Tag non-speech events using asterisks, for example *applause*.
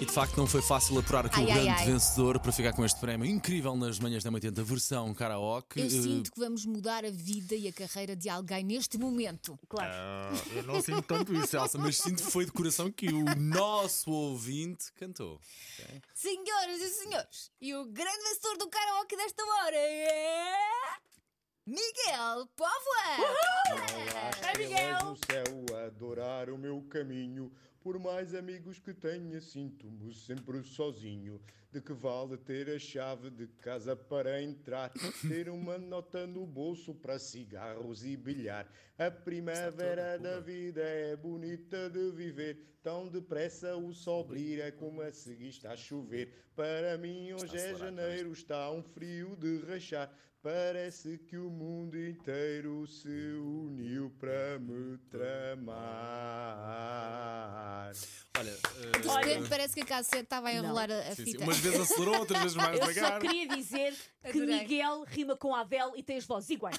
E de facto não foi fácil apurar aqui Ai, o ai, grande ai. vencedor para ficar com este prémio incrível nas manhãs da 80, versão karaoke. Eu Eh, sinto que vamos mudar a vida e a carreira de alguém neste momento. Claro. ah, eu não sinto tanto isso, Elsa, mas sinto que foi de coração que o nosso ouvinte cantou. Senhoras e senhores, e o grande vencedor do karaoke desta hora é. Miguel Póvoa! É Miguel! no céu adorar o meu caminho. Por mais amigos que tenha, sinto-me sempre sozinho. De que vale ter a chave de casa para entrar? *laughs* Ter uma nota no bolso para cigarros e bilhar. A primavera da vida é bonita de viver. Tão depressa o sol brilha como a seguir está a chover. Para mim hoje é janeiro, está um frio de rachar. Parece que o mundo inteiro se uniu para me tramar. De eh, repente parece que a cassete estava a enrolar a, a sim, sim, fita. umas vezes acelerou, outras vezes *laughs* mais Eu só queria dizer que Adorei. Miguel rima com Abel e tem as vozes iguais.